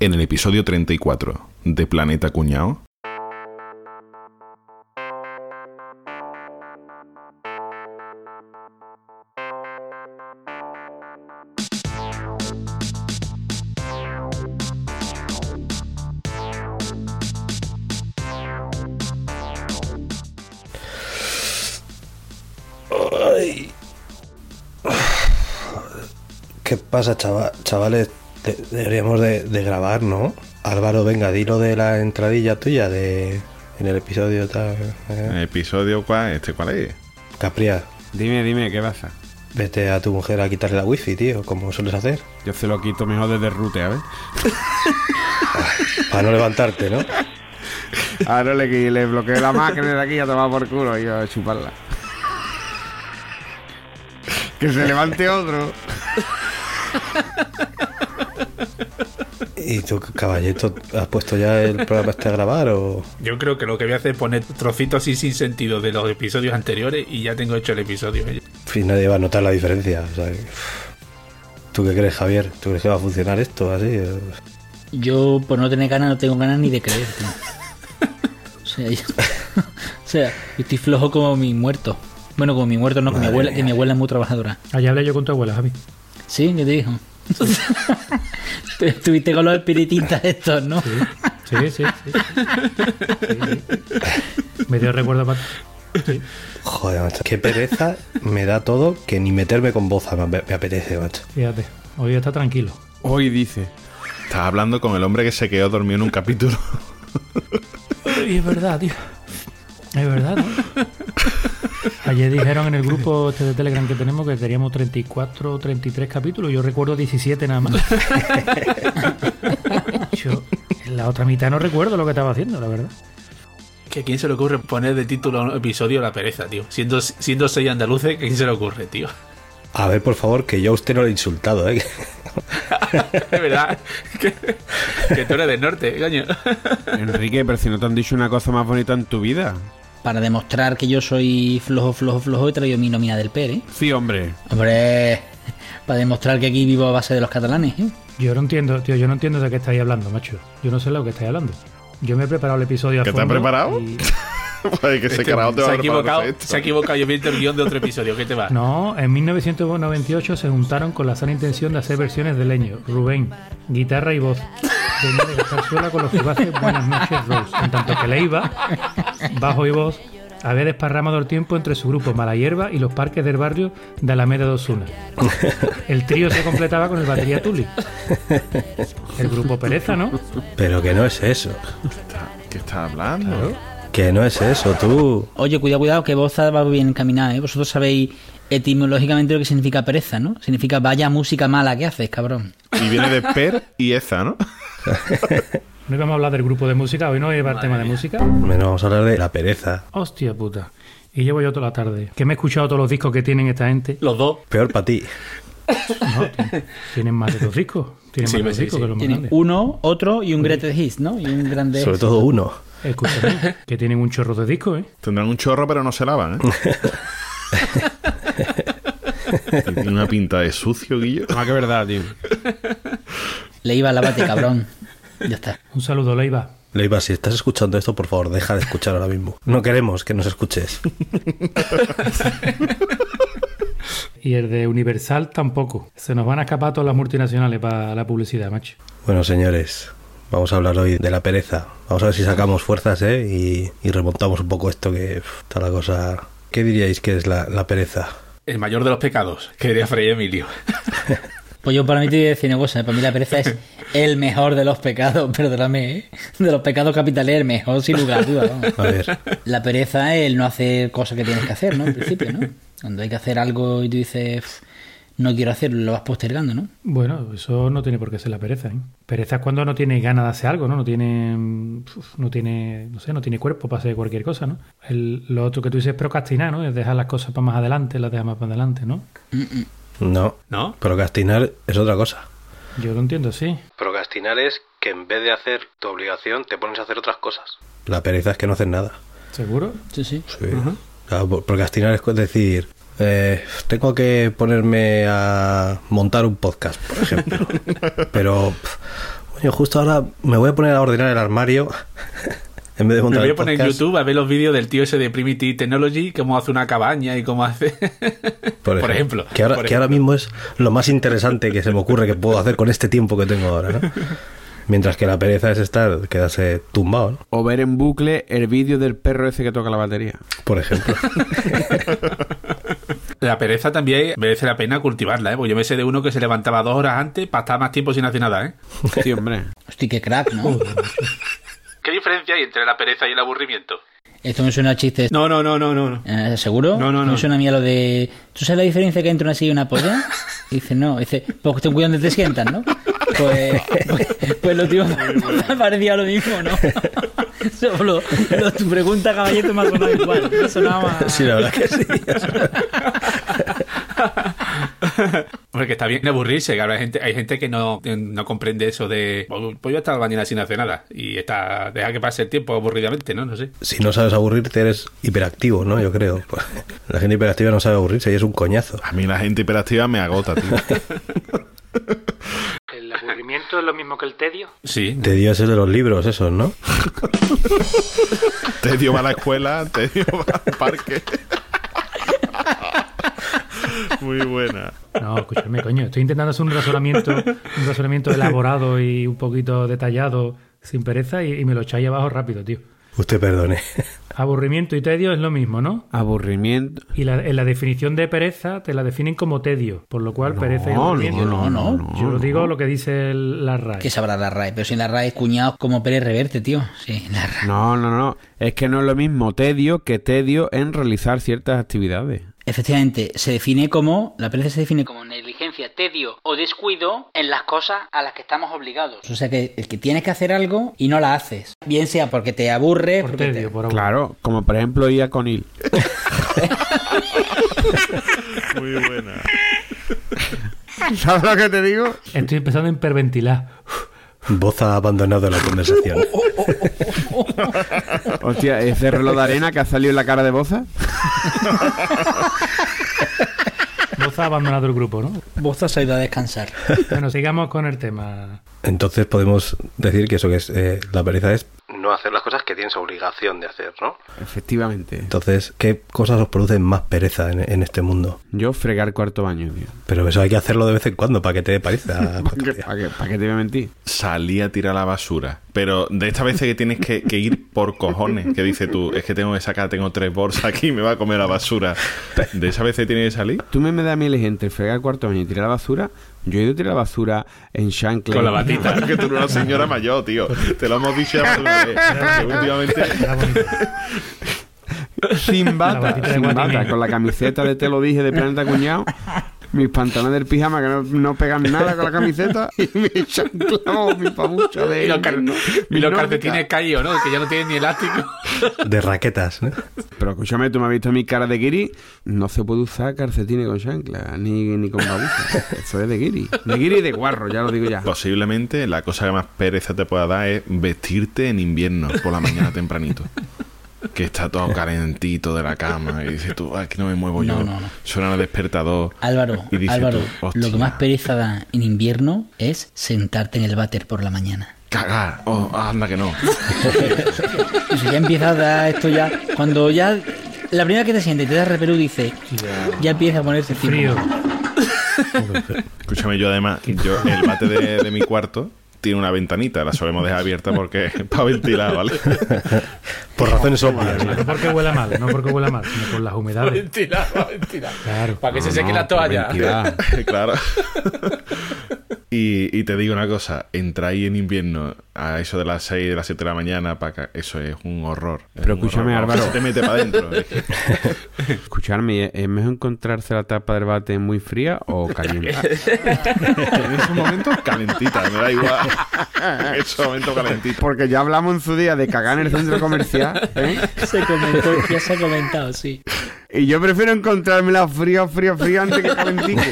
En el episodio 34 de Planeta Cuñao. ¿Qué pasa, chava- chavales? De- deberíamos de, de grabar, ¿no? Álvaro, venga, dilo de la entradilla tuya de en el episodio tal. eh. Episodio cuál, este cuál es? Capria, Dime, dime, ¿qué pasa? vete a tu mujer a quitarle la wifi, tío, como sueles hacer. Yo se lo quito mejor desde rute, a ver. Para no levantarte, ¿no? Ahora le, le bloqueo la máquina de aquí y a tomar por culo y a chuparla. Que se levante otro. ¿Y tú, caballito, has puesto ya el programa este a grabar o...? Yo creo que lo que voy a hacer es poner trocitos así sin sentido de los episodios anteriores y ya tengo hecho el episodio. En fin, nadie va a notar la diferencia. o sea, ¿Tú qué crees, Javier? ¿Tú crees que va a funcionar esto así? Yo, por no tener ganas, no tengo ganas ni de creer. tío. O sea, yo, o sea, yo estoy flojo como mi muerto. Bueno, como mi muerto, no, que mi abuela, que mi abuela es muy trabajadora. Allá hablé yo con tu abuela, Javi. ¿Sí? ¿Qué te dijo? Tú Estuviste con los espiritistas estos, ¿no? Sí, sí, sí. sí. Sí, sí. Me dio recuerdo para... Sí. Joder, macho. Qué pereza me da todo que ni meterme con voz me, me apetece, macho. Fíjate, hoy está tranquilo. Hoy dice. Estás hablando con el hombre que se quedó dormido en un capítulo. Y es verdad, tío. Es verdad, ¿no? Ayer dijeron en el grupo este de Telegram que tenemos que teníamos 34 o 33 capítulos. Yo recuerdo 17 nada más. Yo, en la otra mitad no recuerdo lo que estaba haciendo, la verdad. ¿Que ¿A quién se le ocurre poner de título a un episodio La pereza, tío? Siendo, siendo seis andaluces, ¿a quién se le ocurre, tío? A ver, por favor, que yo a usted no le he insultado, ¿eh? Es verdad. que, que tú eres del norte, coño. Enrique, pero si no te han dicho una cosa más bonita en tu vida. Para demostrar que yo soy flojo, flojo, flojo, he traído mi nómina del PER, ¿eh? Sí, hombre. Hombre, para demostrar que aquí vivo a base de los catalanes, ¿eh? Yo no entiendo, tío, yo no entiendo de qué estáis hablando, macho. Yo no sé lo que estáis hablando. Yo me he preparado el episodio ¿Que te has preparado? y- Pues que ese carajo te se, va ha a preparar equivocado, se ha equivocado. Yo he visto el guion de otro episodio. ¿Qué te va? No, en 1998 se juntaron con la sana intención de hacer versiones de leño. Rubén, guitarra y voz. Venía de gastar suela con los fugaces Buenas noches Rose. En tanto que Leiva, bajo y voz, había desparramado el tiempo entre su grupo Mala Hierba y los parques del barrio de Alameda de Osuna. El trío se completaba con el batería Tuli. El grupo Pereza, ¿no? Pero que no es eso. ¿Qué estás hablando? Que no es eso, tú. Oye, cuidado, cuidado, que vos va bien encaminada, ¿eh? Vosotros sabéis etimológicamente lo que significa pereza, ¿no? Significa vaya música mala que haces, cabrón. Y viene de Per y Eza, ¿no? No íbamos a hablar del grupo de música, hoy no iba el tema de música. Bueno, vamos a hablar de la pereza. Hostia puta. Y llevo yo toda la tarde. Que me he escuchado todos los discos que tienen esta gente. Los dos. Peor para ti. No, tienen más de dos discos. Tienen Sí, más de dos sí, discos sí. que los más grandes. uno, otro y un Greatest Hits, ¿no? Y un grande. Sobre todo uno. Escúchame, que tienen un chorro de discos, ¿eh? Tendrán un chorro, pero no se lavan, ¿eh? Tiene una pinta de sucio, Guillo. Más que verdad, tío. Le iba a lávate, cabrón. Ya está. Un saludo, Leiva. Leiva, si estás escuchando esto, por favor, deja de escuchar ahora mismo. No queremos que nos escuches. Y el de Universal tampoco. Se nos van a escapar todas las multinacionales para la publicidad, macho. Bueno, señores, vamos a hablar hoy de la pereza. Vamos a ver si sacamos fuerzas, ¿eh? Y, y remontamos un poco esto que está la cosa. ¿Qué diríais que es la, la pereza? El mayor de los pecados, que diría Fray Emilio. Pues yo para mí te voy a decir una cosa. Para mí la pereza es el mejor de los pecados, perdóname, ¿eh? De los pecados capitales, el mejor, sin lugar a dudas. A ver, La pereza es el no hacer cosas que tienes que hacer, ¿no? En principio, ¿no? Cuando hay que hacer algo y tú dices, "Uf, no quiero hacerlo, lo vas postergando, ¿no? Bueno, eso no tiene por qué ser la pereza, ¿eh? Pereza es cuando no tiene ganas de hacer algo, ¿no? No tiene, mm, uf, no tiene, no sé, no tiene cuerpo para hacer cualquier cosa, ¿no? El- lo otro que tú dices es procrastinar, ¿no? Es dejar las cosas para más adelante, las dejas más para adelante, ¿no? No. ¿No? Procrastinar es otra cosa. Yo lo entiendo, sí. Procrastinar es que en vez de hacer tu obligación, te pones a hacer otras cosas. La pereza es que no haces nada. ¿Seguro? Sí, sí. Sí. Claro, procrastinar es decir, eh, tengo que ponerme a montar un podcast, por ejemplo. Pero pf, Yo justo ahora me voy a poner a ordenar el armario en vez de Me voy a poner en YouTube a ver los vídeos del tío ese de Primitive Technology, cómo hace una cabaña y cómo hace. Por ejemplo. Que ahora, por que ahora mismo es lo más interesante que se me ocurre que puedo hacer con este tiempo que tengo ahora, ¿no? Mientras que la pereza es estar, quedarse tumbado, ¿no? O ver en bucle el vídeo del perro ese que toca la batería. Por ejemplo. La pereza también merece la pena cultivarla, ¿eh? Porque yo me sé de uno que se levantaba dos horas antes para estar más tiempo sin hacer nada, ¿eh? Sí, hombre. Hostia, qué crack, ¿no? ¿Qué diferencia hay entre la pereza y el aburrimiento? Esto me suena a chiste. No, no, no, no, no. no. Eh, ¿Seguro? No, no, no. Me suena a mí a lo de. ¿Tú sabes la diferencia que hay entre una silla y una polla? Y dice, no. Dice, pues ten cuidado donde te sientas, ¿no? Pues, pues, pues lo tío me parecía lo mismo, ¿no? Solo lo- tu pregunta, caballito, me ha sonado igual. Me sonaba más- Sí, la verdad que sí. Porque está bien aburrirse, que ahora hay gente, hay gente que no, no comprende eso de. Pues yo estar mañana sin hacer nada. Y está. Deja que pase el tiempo aburridamente, ¿no? No sé. Si no sabes aburrirte, eres hiperactivo, ¿no? Yo creo. Pues, la gente hiperactiva no sabe aburrirse y es un coñazo. A mí la gente hiperactiva me agota, tío. ¿El aburrimiento es lo mismo que el tedio? Sí. Te dio ese de los libros, esos, ¿no? Tedio va a la escuela, Tedio va al parque. Muy buena. No, escúchame, coño. Estoy intentando hacer un razonamiento, un razonamiento elaborado y un poquito detallado, sin pereza, y, y me lo echáis abajo rápido, tío. Usted perdone. Aburrimiento y tedio es lo mismo, ¿no? Aburrimiento. Y la- en la definición de pereza te la definen como tedio, por lo cual pereza y aburrimiento. no, no, no, Yo no. digo lo que dice el- la RAE. Que sabrá la RAE, pero si la RAE es cuñado como Pérez Reverte, tío. Sí, la RAE. No, no, no. Es que no es lo mismo tedio que tedio en realizar ciertas actividades. Efectivamente, se define como, la pereza se define como negligencia, tedio o descuido en las cosas a las que estamos obligados. O sea que el que tienes que hacer algo y no la haces. Bien sea porque te aburre, por porque te- por. Claro, como por ejemplo ir a Conil. Muy buena. ¿Sabes lo que te digo? Estoy empezando a hiperventilar. Voz ha abandonado la conversación. Hostia, ese reloj de arena que ha salido en la cara de Boza. Boza ha abandonado el grupo, ¿no? Vos has ido a descansar. Bueno, sigamos con el tema. Entonces podemos decir que eso que es eh, la pereza es no hacer las cosas que tienes obligación de hacer, ¿no? Efectivamente. Entonces, ¿qué cosas os producen más pereza en, en este mundo? Yo fregar cuarto baño, tío. Pero eso hay que hacerlo de vez en cuando para que te dé pereza. ¿Para qué, pa' pa' te voy a mentir? Salí a tirar la basura. Pero de esta vez que tienes que, que ir por cojones. Que dices tú, es que tengo que sacar, tengo tres bolsas aquí y me va a comer la basura. De esa vez que tienes que salir. Tú me, me das a mí el entre fregar cuarto baño y tirar la basura. Yo he ido a tirar la basura en Shankly. Con la batita. que tú eres una señora mayor, tío. Te lo hemos dicho. Que últimamente. Sin bata, sin bata, con la camiseta de te lo dije de Planeta Cuñado, mis pantalones del pijama que no, no pegan nada con la camiseta y mi chanclao, mi pabucha de Y los, cal- no- y los nórdica. calcetines caídos, ¿no? Que ya no tienen ni elástico. De raquetas, ¿no? Pero escúchame, tú me has visto mi cara de guiri, no se puede usar calcetines con chancla, ni, ni con babucha. Eso es de guiri. De guiri y de guarro, ya lo digo ya. Posiblemente la cosa que más pereza te pueda dar es vestirte en invierno por la mañana tempranito. Que está todo calentito de la cama y dices tú, "Ay, que no me muevo yo. No, no, no. Suena el despertador. Álvaro, Y Álvaro, tú, lo que más pereza da en invierno es sentarte en el váter por la mañana. Cagar. Oh, anda que no. Ya empieza a dar esto ya, cuando ya la primera que te sientes y te da repelú dice, ya empieza a ponerse Frío. Escúchame, yo además, yo el bate de, de mi cuarto tiene una ventanita, la solemos dejar abierta porque para ventilar, ¿vale? Por razones obvias. ¿no? No porque huela mal, no porque huela mal, sino por las humedades. Mentira, mentira. Claro. Para que se No, seque no, la toalla. ventilar. claro. Y, y te digo una cosa, entrar ahí en invierno a eso de las 6, de las 7 de la mañana, para acá, eso es un horror. Es Pero un escúchame, horror. Álvaro. Se te mete para adentro. Es que- Escucharme, ¿es mejor encontrarse la tapa del bate muy fría o caliente? en ese momento calentita, me da igual. Ese momento calentita. Porque ya hablamos en su día de cagar en el centro comercial, ¿eh? Se comentó, ya se ha comentado, sí. Y yo prefiero encontrármela fría, fría, fría antes que calentita.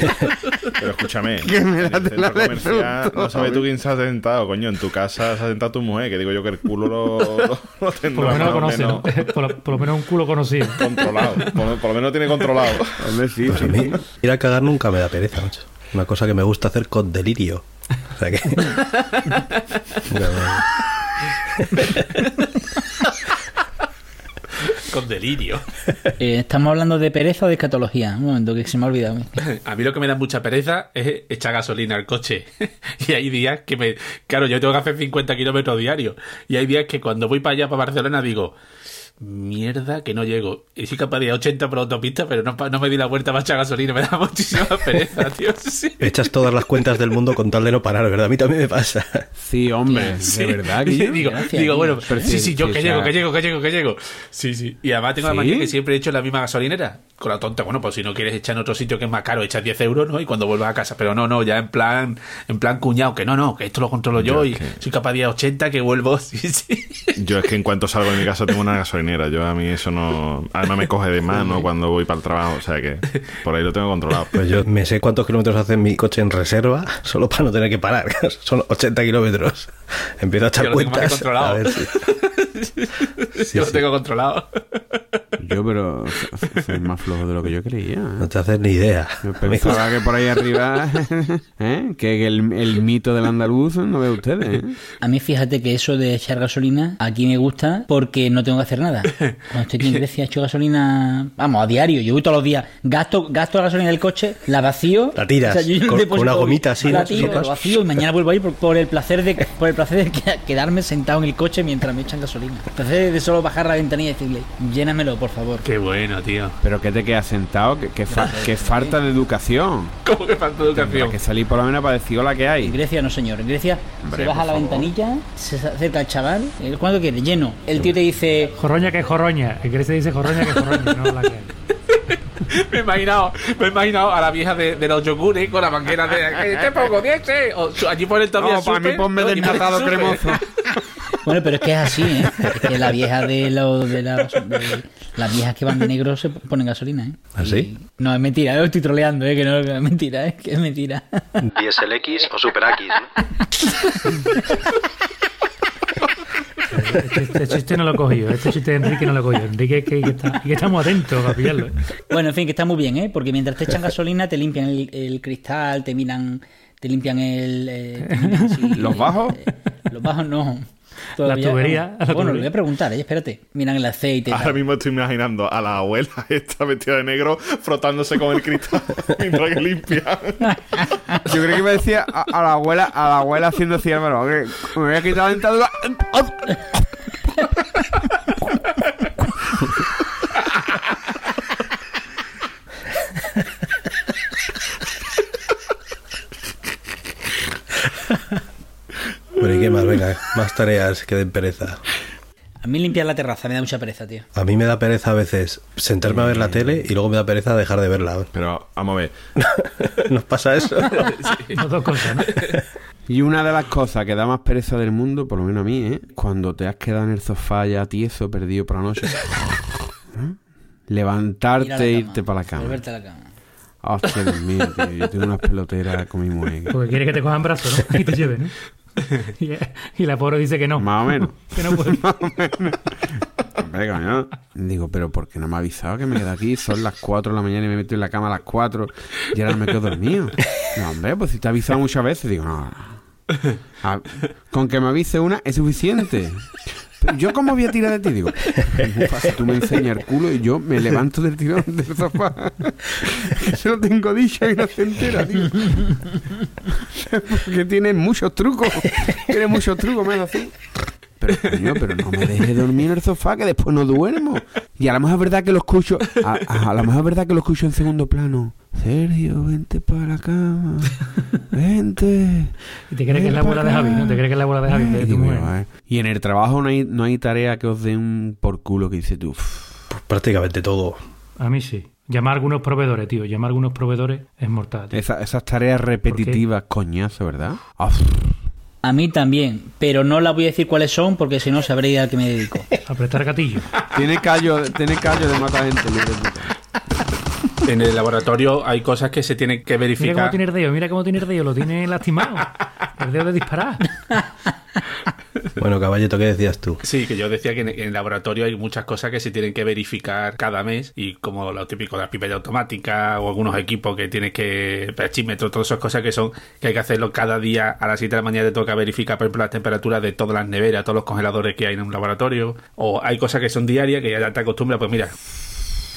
Pero escúchame, Que me en el centro comercial, no sabes tú quién se ha sentado, coño. En tu casa se ha sentado tu mujer, que digo yo que el culo lo, lo, lo tendrá Por lo menos lo conoce, ¿no? Por lo, por lo menos un culo conocido. controlado. Por, por lo menos tiene controlado. Hombre, sí, Pues a sí, mí sí. ir a cagar nunca me da pereza, macho. Una cosa que me gusta hacer con delirio. O sea que. Con delirio. Eh, ¿Estamos hablando de pereza o de escatología? Un momento, que se me ha olvidado. a mí. A mí lo que me da mucha pereza es echar gasolina al coche. y hay días que me... Claro, yo tengo que hacer 50 kilómetros diarios. Y hay días que cuando voy para allá, para Barcelona, digo... Mierda, que no llego. Y sí capaz de ir a 80 por autopista, pero no, me di la vuelta para echar gasolina. Me da muchísima pereza, tío. Sí. Echas todas las cuentas del mundo con tal de no parar, ¿verdad? A mí también me pasa. Sí, hombre, Sí. de verdad, Guillo? digo, Gracias, digo bueno, Pero sí, sí, sí, yo sí, que llego, que llego, que llego, que llego. Sí, sí. Y además tengo la manía que siempre he hecho en la misma gasolinera. Con la tonta, bueno, pues si no quieres echar en otro sitio que es más caro, echas 10 euros, ¿no? Y cuando vuelvas a casa. Pero no, no, ya en plan, en plan cuñado, que no, no, que esto lo controlo yo, Yo y que- soy capaz de ir a 80, que vuelvo. Sí, sí. Yo es que en cuanto salgo de mi casa tengo una gasolinera. Yo a mí eso no. Además me coge de mano cuando voy para el trabajo. O sea que por ahí lo tengo controlado. Pues yo me sé cuántos kilómetros hace mi coche en reserva solo para no tener que parar. Son 80 kilómetros. Empiezo a echar Yo lo tengo más cuentas. controlado. A ver si- Sí, yo lo tengo controlado. Yo, pero so- soy más flojo de lo que yo creía. ¿eh? No te haces ni idea. Yo pensaba que por ahí arriba, ¿eh? que el, el mito del andaluz no ve ustedes. ¿eh? A mí fíjate que eso de echar gasolina aquí me gusta porque no tengo que hacer nada. Cuando estoy aquí en Grecia echo gasolina, vamos, a diario. Yo voy todos los días, gasto, gasto la gasolina del coche, la vacío. La tiras, yo con- con una gomita así, La tiro, la vacío y mañana vuelvo ahí por, por el placer de por el placer de que- quedarme sentado en el coche mientras me echan gasolina. El placer de solo bajar la ventanilla y decirle, llénamelo, por favor. Qué bueno, tío. Pero que te quedas sentado, que, que, fa- que falta de educación. ¿Cómo que falta de Tendrá educación? que salir por lo menos para decir hola que En hay. Grecia no, señor. En Grecia Hombre, se baja la favor. ventanilla, se acerca el chaval, ¿cuánto quiere? Lleno. El tío te dice, Jorroña que jorroña. El que se dice jorroña que jorroña, no la que hay. Me he imaginado, me he imaginado a la vieja de, de los yogures con la manguera de "Eh, te pongo 10, eh". O allí pone todavía No, para mí ponme ¿no? Desnatado cremoso. Bueno, pero es que es así, ¿eh? Es que la vieja de, lo, de, la- de- las viejas que van de negro se ponen gasolina, ¿eh? ¿Ah, sí? Y- No, es mentira, yo estoy troleando, ¿eh? Que no es mentira, ¿eh? Que es mentira. Diesel X o Super X, Este, este chiste no lo he cogido. Este chiste de Enrique no lo he cogido. Enrique que, que está, que estamos atentos a pillarlo. ¿eh? Bueno, en fin, que está muy bien, ¿eh? Porque mientras te echan gasolina, te limpian el, el cristal, te miran, te limpian el... eh, te miran si- ¿Los bajos? eh, los bajos no. La tubería, no. la Bueno, le voy a preguntar, ¿eh? Espérate. Miran el aceite y Ahora tal. mismo estoy imaginando a la abuela esta vestida de negro frotándose con el cristal mientras que limpia. Yo creo que me decía a, a la abuela, a la abuela haciendo que me voy a quitar la dentadura. Bueno, ¿y qué más? Venga, más tareas que den pereza. A mí limpiar la terraza me da mucha pereza, tío. A mí me da pereza a veces sentarme a ver la tele y luego me da pereza dejar de verla. Pero vamos a ver. ¿Nos pasa eso? Las dos cosas, ¿no? Y una de las cosas que da más pereza del mundo, por lo menos a mí, ¿eh? Cuando te has quedado en el sofá ya tieso, perdido por la noche. ¿Eh? Levantarte e irte para la cama. Volverte a la cama. Hostia, Dios mío, tío. Yo tengo unas peloteras con mi mujer. Porque quiere que te cojan brazos, ¿no? Y te lleven, ¿no? Y, y la pobre dice que no. Más o menos. Que no puede. Hombre, coño. Digo, pero ¿por qué no me ha avisado que me quedo aquí? Son las 4 de la mañana y me meto en la cama a las 4 y ahora me quedo dormido. No, hombre, pues si te ha avisado muchas veces, digo, no. no. Con que me avise una es suficiente. Yo cómo voy a tirar de ti, digo, fácil, tú me enseñas el culo y yo me levanto del tirón del sofá. Se lo tengo dicho y no se entera, tío. Porque tiene muchos trucos. Tiene muchos trucos, me hace así. Pero coño, pero no me dejes dormir en el sofá que después no duermo. Y a lo mejor es verdad que lo escucho. A, a- a lo mejor es verdad que lo escucho en segundo plano. Sergio, vente para la cama. Vente. Y te cree que es la abuela de Javi, ¿no? Te cree que es la abuela de Javi, de Y, en el trabajo no hay, no hay tarea que os den por culo que dice tú. "Uf, Pues prácticamente todo. A mí sí. Llamar a algunos proveedores, tío. Llamar a algunos proveedores es mortal. esa- esas tareas repetitivas, coñazo, ¿verdad? Ah, A mí también, pero no la voy a decir cuáles son porque si no sabréis a qué me dedico. A prestar gatillo. tiene callo, tiene callo de matar gente. En el laboratorio hay cosas que se tienen que Mira cómo verificar. tiene el dedo, mira cómo tiene el dedo. Lo tiene lastimado. El dedo de disparar. Bueno, caballito, ¿qué decías tú? Sí, que yo decía que en, el laboratorio hay muchas cosas que se tienen que verificar cada mes y como lo típico de las pipetas automáticas o algunos equipos que tienes que pechímetro, todas esas cosas que son que hay que hacerlo cada día a las 7 de la mañana te toca verificar por ejemplo las temperaturas de todas las neveras, todos los congeladores que hay en un laboratorio o hay cosas que son diarias que ya te acostumbras, pues mira,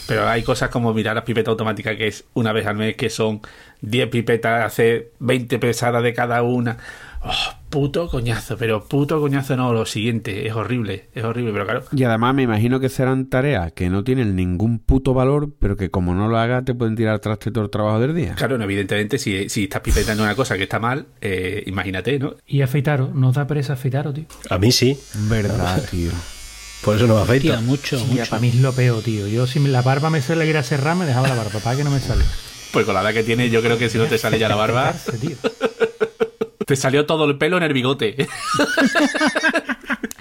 pero hay cosas como mirar las pipetas automáticas que es una vez al mes, que son 10 pipetas, hace 20 pesadas de cada una. Oh, puto coñazo, pero puto coñazo no, lo siguiente, es horrible, es horrible, pero claro. Y además me imagino que serán tareas que no tienen ningún puto valor, pero que como no lo hagas te pueden tirar traste todo el trabajo del día. Claro, no, evidentemente, si, si estás pipetando una cosa que está mal, eh, imagínate, ¿no? Y afeitaros, ¿nos da pereza afeitaros, tío? A mí sí, Verdad, tío. por eso no me afeito. Tía, mucho, Ya, mucho. para mí es lo peor, tío. Yo si la barba me suele ir a cerrar, me dejaba la barba, para que no me sale. Pues con la edad que tienes, yo creo que si no te sale ya la barba, tío. te salió todo el pelo en el bigote.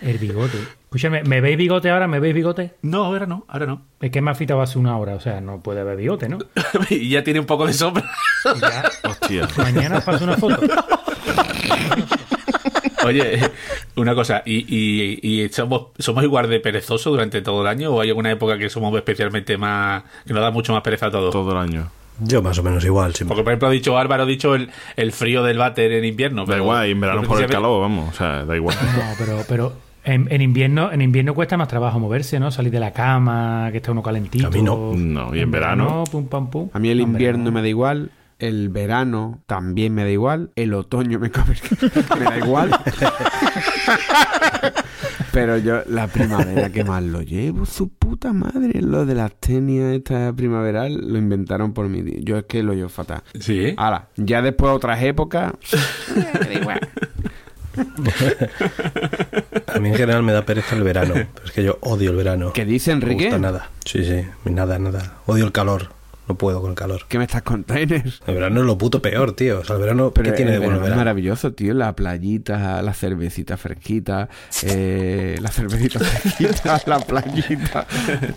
El bigote. Escúchame, ¿me veis bigote ahora? ¿Me veis bigote? No, ahora no, ahora no. Es que me ha afeitado hace una hora, o sea, no puede haber bigote, ¿no? y ya tiene un poco de sombra. Ya, Hostia. mañana os paso una foto. Oye, una cosa, ¿y, y, y somos, somos igual de perezosos durante todo el año o hay alguna época que somos especialmente más, que nos da mucho más pereza a todos? Todo el año. Yo más o menos igual, siempre. Porque, por ejemplo, ha dicho Álvaro, ha dicho el, el frío del váter en invierno. Da pero- igual, y en verano por el calor, vamos. O sea, da igual. No, pero, pero en, en invierno en invierno cuesta más trabajo moverse, ¿no? Salir de la cama, que está uno calentito. A mí no. No, y en verano- pum, pam, pum. A mí el No, en invierno verano. me da igual, el verano también me da igual, el otoño me, me da igual. Pero yo, la primavera, que más lo llevo, su puta madre. Lo de las tenias esta primaveral lo inventaron por mí. Yo es que lo llevo fatal. Sí. Ahora, ya después otras épocas, me da igual. A mí en general me da pereza el verano. Pero es que yo odio el verano. ¿Qué dice No me Enrique? gusta nada. Sí, sí, nada, nada. Odio el calor. No puedo con el calor. ¿Qué me estás contando? El verano es lo puto peor, tío. O sea, el verano, Pero ¿qué tiene de bueno verano es maravilloso, tío. La playita, la cervecita fresquita, eh, la cervecita fresquita, la playita.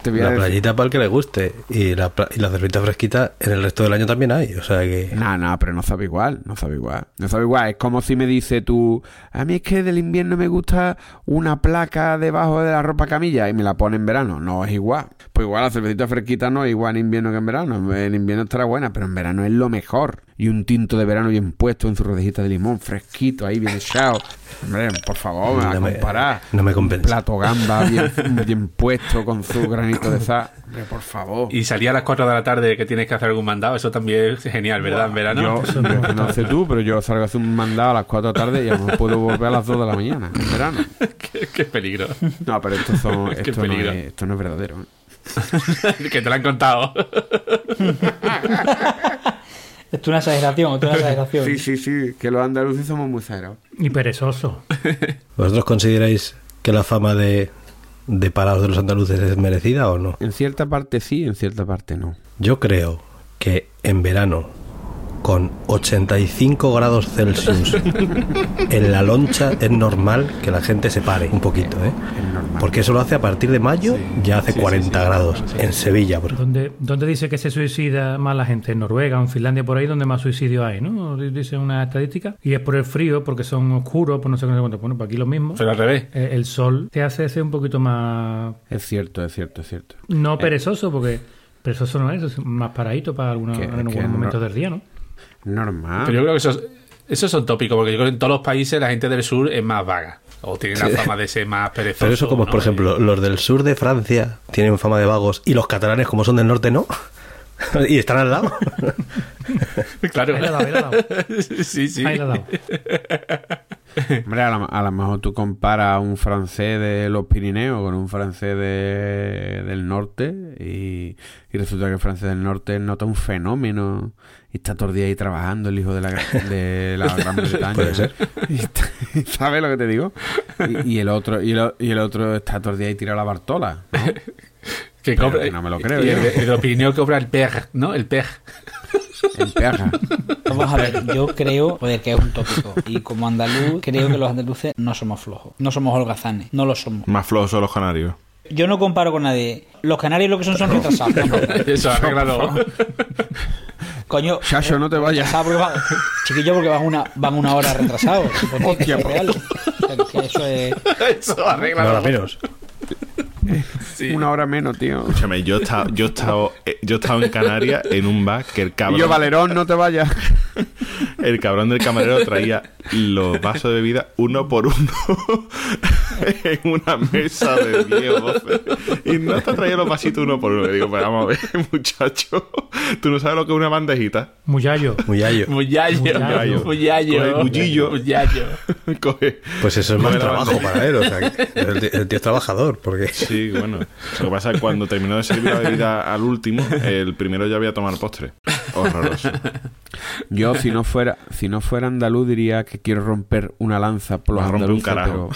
Te voy a La decir- playita para el que le guste. Y la, y la cerveza fresquita en el resto del año también hay. O sea que. No, no, pero no sabe igual, no sabe igual. No sabe igual. Es como si me dice tú, a mí es que del invierno me gusta una placa debajo de la ropa camilla y me la pone en verano. No es igual. Pues igual la cervecita fresquita no es igual en invierno que en verano. En invierno estará buena, pero en verano es lo mejor. Y un tinto de verano bien puesto en su rodejita de limón, fresquito, ahí bien echado. Hombre, por favor, me va a No me- comparar. no me Un compensa. plato gamba bien, bien puesto con su granito de sal. Hombre, por favor. Y salía a las 4 de la tarde que tienes que hacer algún mandado, eso también es genial, ¿verdad? En verano. Yo, yo no sé tú, pero yo salgo a hacer un mandado a las 4 de la tarde y a lo mejor puedo volver a las 2 de la mañana, en verano. qué, qué peligro. No, pero esto, son, Qué esto, no, es, esto no es verdadero. que te lo han contado. Esto es una exageración, esto es una exageración. Sí, sí, sí, que los andaluces somos muy exagerados. Y perezoso. ¿Vosotros consideráis que la fama de, de parados de los andaluces es merecida o no? En cierta parte sí, en cierta parte no. Yo creo que en verano, con 85 grados Celsius en la loncha, es normal que la gente se pare un poquito, ¿eh? Porque eso lo hace a partir de mayo, ya hace sí, sí, 40 sí. grados. En Sevilla, por. ¿Dónde, ¿Dónde dice que se suicida más la gente? En Noruega o en Finlandia, por ahí, donde más suicidios hay, ¿no? Dice una estadística. Y es por el frío, porque son oscuros, por no sé qué, no sé cuánto. Bueno, pues aquí lo mismo. Pero al revés. Eh, El sol te hace ser un poquito más. Es cierto, es cierto, es cierto. No perezoso, porque perezoso no es, es más paradito para algunos, Que- en que algunos no- momentos del día, ¿no? Normal. Pero yo creo que esos, esos son tópicos, porque yo creo que en todos los países la gente del sur es más vaga. O tiene la fama de ser más perezoso. Pero eso como, ¿no? por ejemplo, los del sur de Francia tienen fama de vagos y los catalanes, como son del norte, no. y están al lado. Claro. Ahí dado, ahí dado. sí, sí. Ahí dado. Hombre, a lo, a lo mejor tú comparas un francés de los Pirineos con un francés de- del norte y, y resulta que el francés del norte nota un fenómeno y está todo el día ahí trabajando el hijo de la, de la Gran Bretaña. Puede ser. Y está- ¿Sabes lo que te digo? Y, y el otro y el, y el otro está todo el día ahí tirado a la Bartola. ¿no? Que cobra, que no me lo creo Y el, el Pirineos cobra el PEG, ¿no? El PEG. Vamos a ver, yo creo, joder, que es un tópico. Y como andaluz, creo que los andaluces no somos flojos. No somos holgazanes. No lo somos. Más flojos son los canarios. Yo no comparo con nadie. Los canarios lo que son son retrasados. ¿no? Eso, arréglalo. Coño. Chacho, no te vayas. porque van- chiquillo, porque van una, van una hora retrasados. Hostia, Es real. O sea, que eso es... Eso arregla Ahora Una hora menos, tío. Escúchame, yo he estado, yo he estado, eh, yo he estado en Canarias en un bar que el Y cabrón, yo, Valerón, no te vayas. el cabrón del camarero traía los vasos de bebida uno por uno en una mesa de 10 o 12. Y no te traía los vasitos uno por uno. Le digo, pues vamos a ver, muchacho, tú no sabes lo que es una bandejita. Muyallo. Muyallo. Muyallo. Muyallo. Coge el cuchillo. Muyallo. Coge. Pues eso es más trabajo para él. O sea, que el, tío- el tío es trabajador. Porque Sí, bueno. Lo que pasa es que cuando terminó de servir la bebida al último, el primero ya había tomado el postre. Horroroso. Yo, si no fuera, si no fuera andaluz, diría que quiero romper una lanza por los andaluces, pero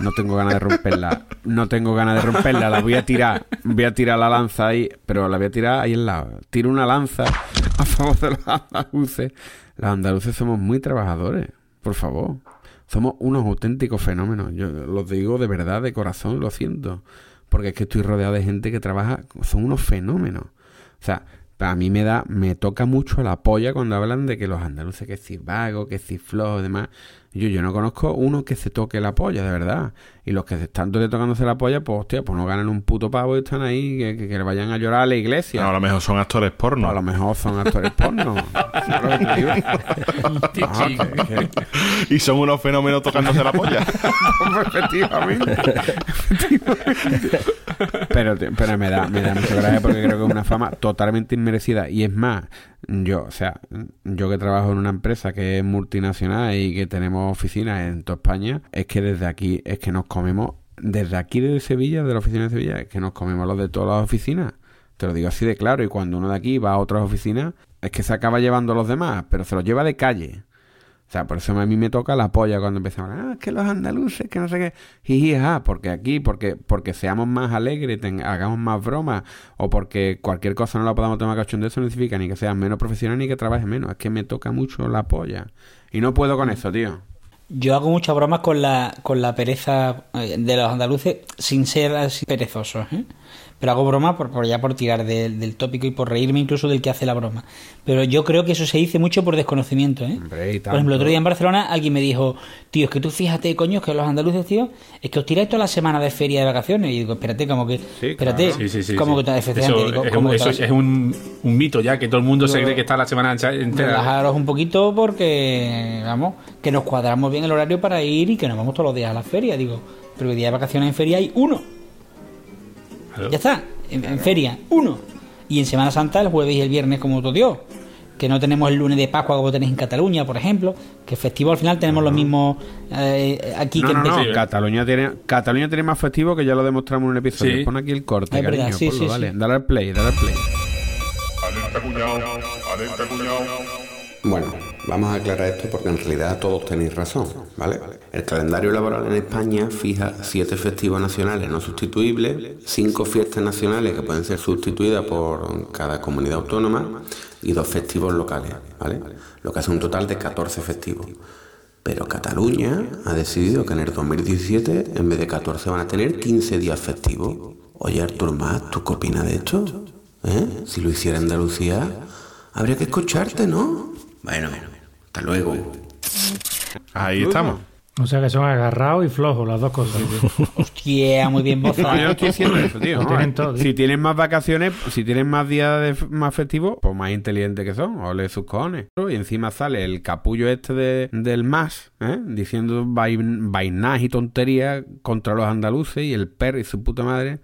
no tengo ganas de romperla. No tengo ganas de romperla, la voy a tirar. Voy a tirar la lanza ahí, pero la voy a tirar ahí al lado. Tiro una lanza a favor de los andaluces. Los andaluces somos muy trabajadores, por favor. Somos unos auténticos fenómenos. Yo los digo de verdad, de corazón, lo siento. Porque es que estoy rodeado de gente que trabaja, son unos fenómenos. O sea, a mí me da, me toca mucho la polla cuando hablan de que los andaluces que si vago, que si flojo, demás. Yo, yo no conozco uno que se toque la polla, de verdad. Y los que están todo tocándose la polla, pues hostia, pues no ganan un puto pavo y están ahí, que, que, que le vayan a llorar a la iglesia. No, a lo mejor son actores porno. a lo mejor son actores porno. Ah, que- Y son unos fenómenos tocándose la polla. Efectivamente. pero, pero me da, me da mucha gracia porque creo que es una fama totalmente inmerecida. Y es más, yo, o sea, yo que trabajo en una empresa que es multinacional y que tenemos oficinas en toda España, es que desde aquí, es que nos comemos, desde aquí de Sevilla, de la oficina de Sevilla, es que nos comemos los de todas las oficinas. Te lo digo así de claro. Y cuando uno de aquí va a otras oficinas, es que se acaba llevando los demás, pero se los lleva de calle. O sea, por eso a mí me toca la polla cuando empezamos. Ah, es que los andaluces, que no sé qué. Jiji, ajá, porque aquí, porque, porque seamos más alegres, hagamos más bromas, o porque cualquier cosa no la podamos tomar cachondeo, eso no significa ni que seas menos profesional ni que trabajes menos. Es que me toca mucho la polla. Y no puedo con eso, tío. Yo hago muchas bromas con la, con la pereza eh, de los andaluces sin ser así perezosos, ¿eh? Pero hago broma por, por ya por tirar del- del tópico y por reírme incluso del que hace la broma. Pero yo creo que eso se dice mucho por desconocimiento, ¿eh? Hombre, Por ejemplo, el otro día en Barcelona alguien me dijo, tío, es que tú fíjate, coño, que los andaluces, tío, es que os tiráis toda la semana de feria de vacaciones. Y digo, espérate, como que, Sí, espérate, claro. Sí, sí, sí. como que efectivamente, eso digo, es, ¿cómo un, que eso tal? es un, un mito ya, que todo el mundo se cree que está la semana entera. Relajaros un poquito porque, vamos, que nos cuadramos bien el horario para ir y que nos vamos todos los días a la feria. Digo, pero el día de vacaciones en feria hay uno. Claro. Ya está, en, en feria, uno. Y en Semana Santa el jueves y el viernes como todo Dios. Que no tenemos el lunes de Pascua como tenéis en Cataluña, por ejemplo. Que festivo al final tenemos los mismos eh, aquí No, que no, en no. Sí. Cataluña tiene, Cataluña tiene más festivo que ya lo demostramos en un episodio. Sí. Pon aquí el corte, Es verdad, cariño. sí, ponlo, sí. Dale al play, dale al play. Bueno, vamos a aclarar esto porque en realidad todos tenéis razón, ¿vale? El calendario laboral en España fija siete festivos nacionales no sustituibles, cinco fiestas nacionales que pueden ser sustituidas por cada comunidad autónoma y dos festivos locales, ¿vale? Lo que hace un total de 14 festivos. Pero Cataluña ha decidido que en el 2017 en vez de 14 van a tener 15 días festivos. Oye Artur Mas, ¿tú qué opinas de esto? ¿Eh? Si lo hiciera Andalucía, habría que escucharte, ¿no? Bueno, hasta luego. Ahí estamos. O sea que son agarrados y flojos las dos cosas. Hostia, muy bien No, yo no bozado. estoy diciendo eso, tío. Lo No, tienen todo, tío. si tienen más vacaciones, si tienen más días de más festivos, pues más inteligentes que son. Ole sus cojones. Y encima sale el capullo este de- del más, ¿eh? diciendo vain- vainas y tonterías contra los andaluces y el perro y su puta madre.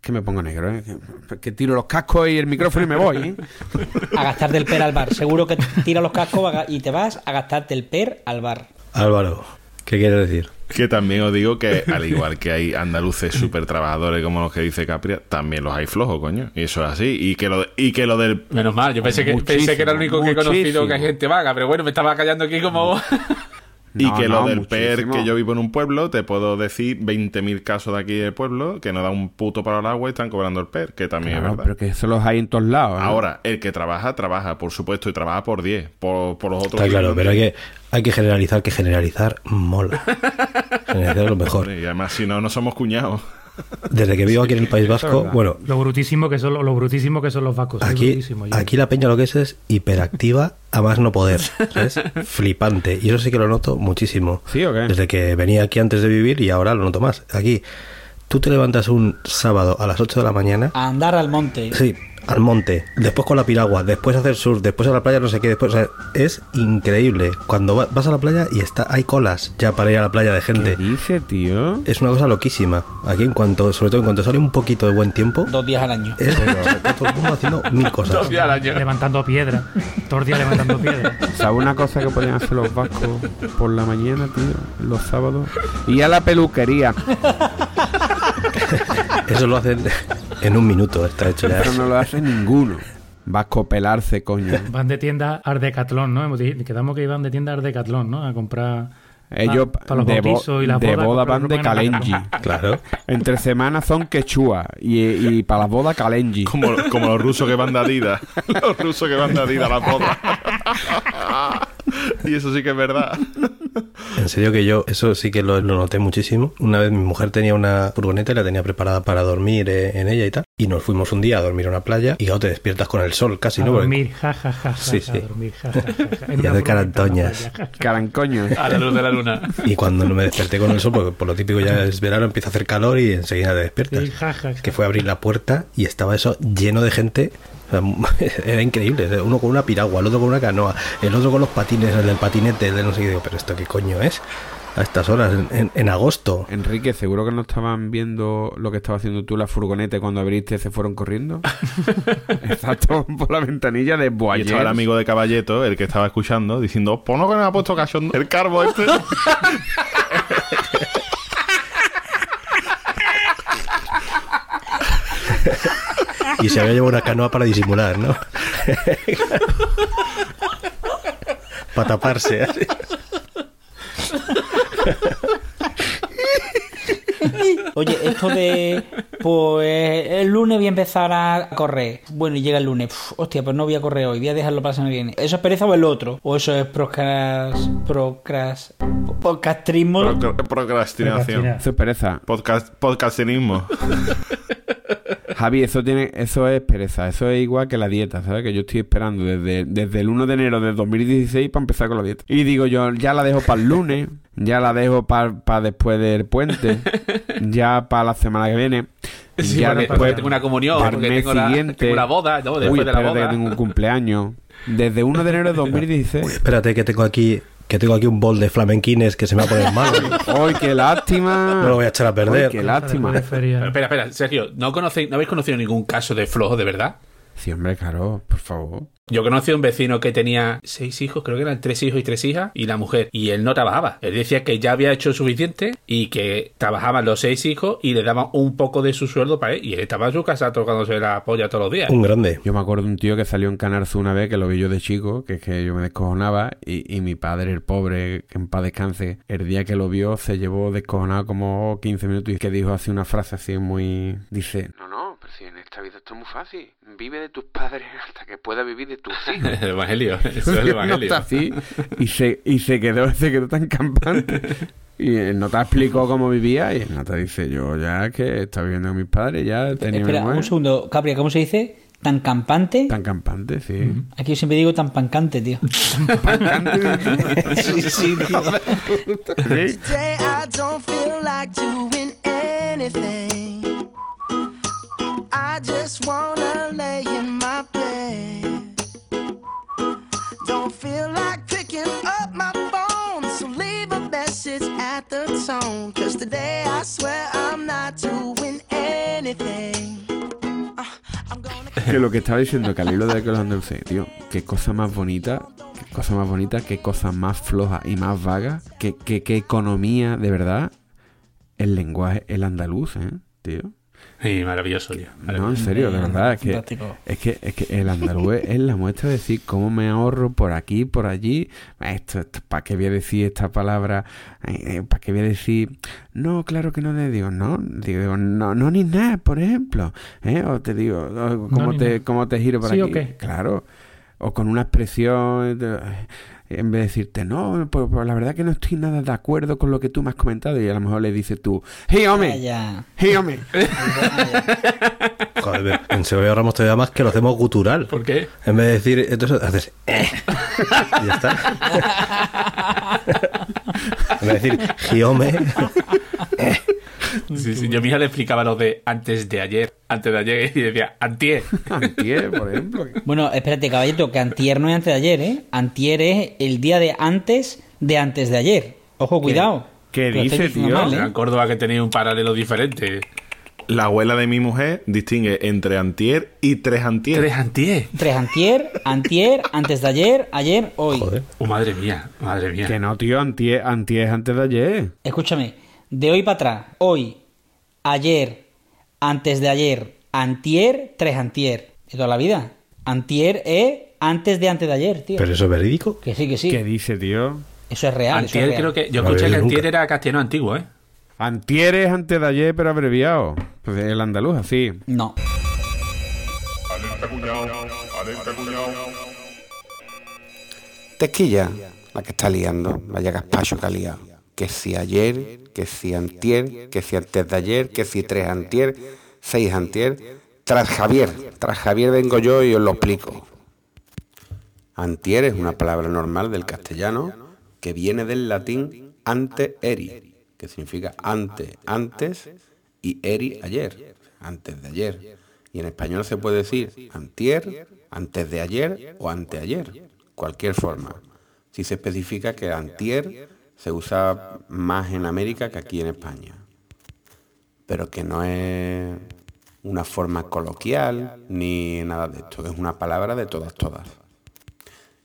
Es que me pongo negro, ¿eh? Que, que tiro los cascos y el micrófono y me voy, ¿eh? A gastarte el per al bar. Seguro que tira los cascos y te vas a gastarte el per al bar. Álvaro, ¿qué quieres decir? Que también os digo que, al igual que hay andaluces súper trabajadores como los que dice Capria, también los hay flojos, coño. Y eso es así. Y que lo, y que lo del. Menos mal, yo pensé que, pensé que era el único que he conocido que hay gente vaga, pero bueno, me estaba callando aquí como... Y que no, lo del PER, muchísimo. que yo vivo en un pueblo, te puedo decir 20.000 casos de aquí del pueblo que no da un puto para el agua y están cobrando el PER, que también Claro, es verdad. pero que eso los hay en todos lados. ¿eh? Ahora, el que trabaja, trabaja, por supuesto, y trabaja por 10, por, por los otros. Está claro, pero hay que, hay que generalizar, que generalizar mola. Generalizar es lo mejor. Y además, si no, no somos cuñados. Desde que vivo aquí en el País Vasco, bueno, Lo brutísimo que son, lo brutísimo que son los vascos. aquí, aquí la peña lo que es es hiperactiva a más no poder, ¿sabes? Flipante. Y eso sí que lo noto muchísimo. ¿Sí o qué? Desde que venía aquí antes de vivir y ahora lo noto más. Aquí, tú te levantas un sábado a las 8 de la mañana, A andar al monte. sí, al monte, después con la piragua, después hacer surf, después a la playa, no sé qué, después, o sea, es increíble. Cuando va- vas a la playa y está, hay colas ya para ir a la playa de ¿Qué gente. dice, tío? Es una cosa loquísima. Aquí en cuanto, sobre todo en cuanto sale un poquito de buen tiempo, Dos días al año. es todo el mundo haciendo mil cosas. Dos días al año. Levantando piedra. Todos los días levantando piedra. ¿Sabes una cosa que podían hacer los vascos por la mañana, tío? Los sábados. Y a la peluquería. Eso lo hacen en un minuto, está hecho ya. Pero no lo hace ninguno. Vasco pelarse, coño. Van de tienda al Decathlon, ¿no? Quedamos que iban de tienda al Decathlon, ¿no? A comprar... Ellos para los de, bo- y las de bodas, boda van de Kalenji. Claro. Entre semanas son quechua y, y para las bodas Kalenji. Como, como los rusos que van de Adidas. Los rusos que van de Adidas a la boda. y eso sí que es verdad. En serio que yo, eso sí que lo, lo noté muchísimo. Una vez mi mujer tenía una furgoneta y la tenía preparada para dormir eh, en ella y tal. Y nos fuimos un día a dormir a una playa y claro, te despiertas con el sol casi, a ¿no? Dormir, ja, ja, ja, ja, Sí, sí. a dormir, ja, ja, ja, Y hacer furgoneta carantoñas. en la playa, ja, ja. Carancoño. A la luz de la luna. Y cuando no me desperté con el sol, porque por lo típico ya es verano, empieza a hacer calor y enseguida te despiertas. Sí, ja, ja, Es que fue a abrir la puerta y estaba eso lleno de gente. Era increíble. Uno con una piragua, el otro con una canoa, el otro con los patines, el del patinete, el de no sé qué. Digo, pero esto qué coño es a estas horas, en, en- en agosto. Enrique, ¿seguro que no estaban viendo lo que estaba haciendo tú la furgoneta y cuando abriste se fueron corriendo? Exacto, por la ventanilla de Y Boyer. estaba el amigo de Caballeto, el que estaba escuchando, diciendo, pues no que me ha puesto cachondo el carbo este. Y se había llevado una canoa para disimular, ¿no? para taparse. así. Oye, esto de. Pues el lunes voy a empezar a correr. Bueno, y llega el lunes. Hostia, pues no voy a correr hoy. Voy a dejarlo para la semana que viene. ¿Eso es pereza o el otro? ¿O eso es procras. procras. podcastrismo? Procra- Procrastinación. Eso es pereza. Podcast, podcastinismo. Javi, eso tiene, eso es pereza, eso es igual que la dieta, ¿sabes? Que yo estoy esperando desde, desde el 1 de enero del 2016 para empezar con la dieta. Y digo yo, ya la dejo para el lunes, ya la dejo para después del puente, ya para la semana que viene. Sí, ya porque, después porque tengo una comunión, para porque el mes tengo, la, siguiente. tengo una boda, ¿no? Después Uy, de la boda. que tengo un cumpleaños. Desde 1 de enero de 2016. Uy, espérate que tengo aquí que tengo aquí un bol de flamenquines que se me va a poner malo. ¡Ay, qué lástima! No lo voy a echar a Ay, perder. qué lástima. Pero espera, espera, Sergio, ¿no, conocéis, ¿no habéis conocido ningún caso de flojo de verdad? Sí, hombre, claro, por favor. Yo conocí a un vecino que tenía seis hijos, creo que eran tres hijos y tres hijas, y la mujer. Y él no trabajaba. Él decía que ya había hecho suficiente y que trabajaban los seis hijos y le daban un poco de su sueldo para él. Y él estaba en su casa tocándose la polla todos los días. Un grande. Yo me acuerdo de un tío que salió en Canal Sur una vez, que lo vi yo de chico, que es que yo me descojonaba, y, y mi padre, el pobre, que en paz descanse, el día que lo vio se llevó descojonado como 15 minutos y que dijo así una frase así muy... Dice, no, no, en esta vida esto es muy fácil, vive de tus padres hasta que puedas vivir de tus hijos. El evangelio, eso es el Y evangelio. nota así, y se, y se quedó, se quedó tan campante. Y el nota explicó cómo vivía, y el nota dice, yo ya que estaba viviendo con mis padres, ya tenía Espera, un segundo. Capria, ¿cómo se dice? ¿Tan campante? Tan campante, sí. Aquí yo siempre digo tan pancante, tío. sí, sí, tío. Sí. Just wanna lay in my bed. Don't feel like picking up my phone, so leave a message at the tone. Cause today I swear I'm not doing anything. Uh, Que lo que estaba diciendo, que al hilo de andaluces, tío, qué cosa más bonita, qué cosa más bonita, qué cosa más floja y más vaga, qué, qué, qué economía, de verdad, el lenguaje, el andaluz, ¿eh, tío? Sí, maravilloso, tío. No, en serio, de verdad, es que, es que, es que el andaluz es la muestra de decir cómo me ahorro por aquí, por allí. Esto, ¿para qué voy a decir esta palabra? Eh, ¿Para qué voy a decir? No, claro que no le digo, no, digo, no, no ni nada, por ejemplo. ¿eh? O te digo, o ¿cómo, te. ¿cómo te giro por ¿Sí o aquí? qué? Claro. O con una expresión. de- en vez de decirte, no, pues, pues la verdad que no estoy nada de acuerdo con lo que tú me has comentado, y a lo mejor le dices tú, hey, hombre, Vaya. hey, hombre. Joder, en Segovia Ramos te más que lo hacemos gutural. ¿Por qué? En vez de decir, entonces haces. "Eh". Y ya está. en vez de decir, Giome. Sí, sí, Yo a mi hija le explicaba lo de antes de ayer, antes de ayer, y decía, antier. Antier, por ejemplo. Bueno, espérate, caballito, que antier no es antes de ayer, ¿eh? Antier es el día de antes de antes de ayer. Ojo, cuidado. qué dice, tío? mal, ¿eh? En Córdoba que tenía un paralelo diferente. La abuela de mi mujer distingue entre antier y tres antier. Tres antier. Tres antier, antier, antes de ayer, ayer, hoy. Joder. Oh, madre mía, madre mía. Que no, tío, antier, antier es antes de ayer. Escúchame, de hoy para atrás, hoy, ayer, antes de ayer, antier, tres antier. De toda la vida. Antier es antes de antes de ayer, tío. ¿Pero eso es verídico? Que sí, que sí. ¿Qué dice, tío? Eso es real. eso es Antier real. creo que... Yo No escuché que antier nunca. era castellano antiguo, ¿eh? Antier es antes de ayer, pero abreviado. Pues el andaluz, así. No. Tequilla, la que está liando, vaya gazpacho que ha liado. Que si ayer, que si antier, que si antes de ayer, que si tres antier, seis antier. Tras Javier, tras Javier vengo yo y os lo explico. Antier es una palabra normal del castellano que viene del latín ante eri, que significa ante, antes, y eri ayer, antes de ayer. Y en español se puede decir antier, antes de ayer o anteayer, cualquier forma. Si se especifica que antier se usa más en América que aquí en España, pero que no es una forma coloquial ni nada de esto, es una palabra de todas, todas.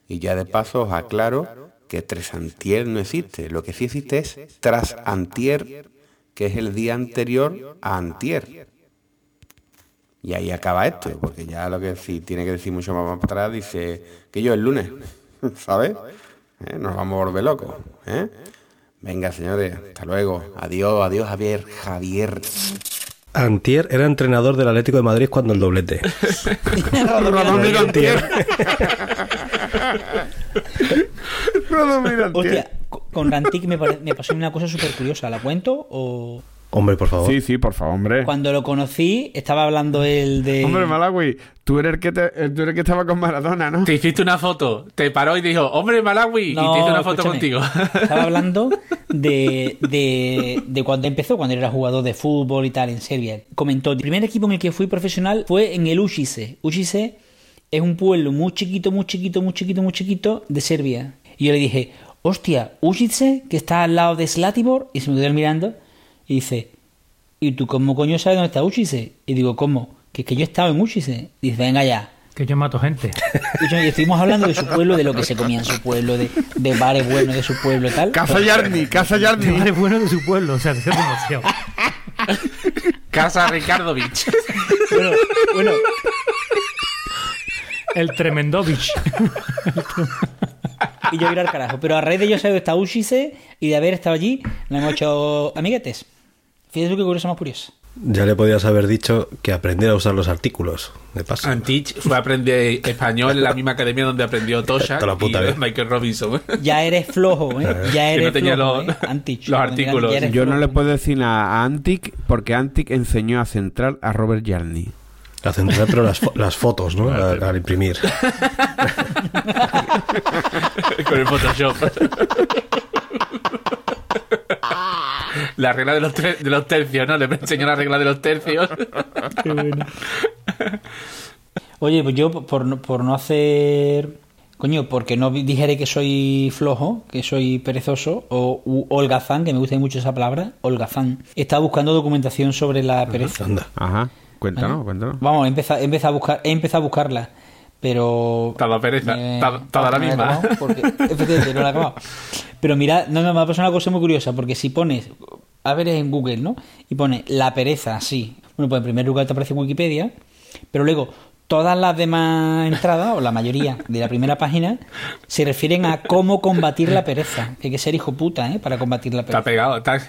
Y ya de paso os aclaro que tresantier no existe. Lo que sí existe es trasantier, que es el día anterior a antier. Y ahí acaba esto, porque ya lo que sí tiene que decir mucho más para atrás dice que yo el lunes, ¿sabes? ¿Eh? Nos vamos a volver locos. ¿eh? Venga, señores, hasta luego. Adiós, adiós, Javier. Javier. Antier era entrenador del Atlético de Madrid cuando el doblete. Rodomiro Antier. Rodomiro Antier. Hostia, co- con Rantic me, me pasó una cosa súper curiosa. ¿La cuento? O Hombre, por favor. Sí, sí, por favor, hombre. cuando lo conocí, estaba hablando él de. Hombre, Malawi, tú eres el que, te- tú eres el que estaba con Maradona, ¿no? Te hiciste una foto, te paró y dijo, hombre, Malawi, y te hice una foto contigo. Estaba hablando de, de, de cuando empezó, cuando era jugador de fútbol y tal en Serbia. Comentó, el primer equipo en el que fui profesional fue en el Ušice. Ušice es un pueblo muy chiquito, muy chiquito, muy chiquito, muy chiquito de Serbia. Y yo le dije, hostia, Ušice, que está al lado de Slatibor, y se me quedó mirando, y dice, ¿y tú cómo coño sabes dónde está Ušice? Y digo, ¿cómo? Que es que yo estaba en Ušice. Dice, venga ya. Que yo mato gente. Y yo- y estuvimos hablando de su pueblo, de lo que se comía en su pueblo, de, de bares buenos de su pueblo y tal. Casa Yarni, Casa Yarni. Madre bueno de su pueblo, o sea, es demasiado. Casa Ricardovich. Bueno, bueno, El Tremendovich. y yo ir al carajo. Pero a raíz de yo saber esta Ušice y de haber estado allí, nos hemos hecho amiguetes. Fíjate qué curioso más curioso. Ya le podías haber dicho que aprendiera a usar los artículos. De paso. Antich fue a aprender español en la misma academia donde aprendió Tosha la puta y. Michael Robinson. Ya eres flojo, ¿eh? Ya Que eres no tenía flojo, los- ¿eh? Antich. los artículos. Ya eres Yo no le puedo decir nada a Antic porque Antic enseñó a centrar a Robert Yarni. La central, pero las, fo- las fotos, ¿no? Al, al imprimir. Con el Photoshop. La regla de los, tre- de los tercios, ¿no? Le enseñó la regla de los tercios. Oye, pues yo por, no- por no hacer... Coño, porque no dijere que soy flojo, que soy perezoso, o u- holgazán, que me gusta mucho esa palabra, holgazán. Estaba buscando documentación sobre la pereza. Anda. Ajá. Cuéntanos, cuéntanos. Vamos, he empezado, he empezado a buscar, he empezado a buscarla, pero Te pereza, me- dado la misma. acabado porque- efectivamente, no la he acabado. Pero mira, no, no, me ha pasado una cosa muy curiosa, porque si pones, a ver en Google, ¿no? Y pone la pereza, sí. Bueno, pues en primer lugar te aparece en Wikipedia, pero luego todas las demás entradas, o la mayoría de la primera página, se refieren a cómo combatir la pereza. Que hay que ser hijo puta, ¿eh? Para combatir la Te ha pereza. pegado, te ha,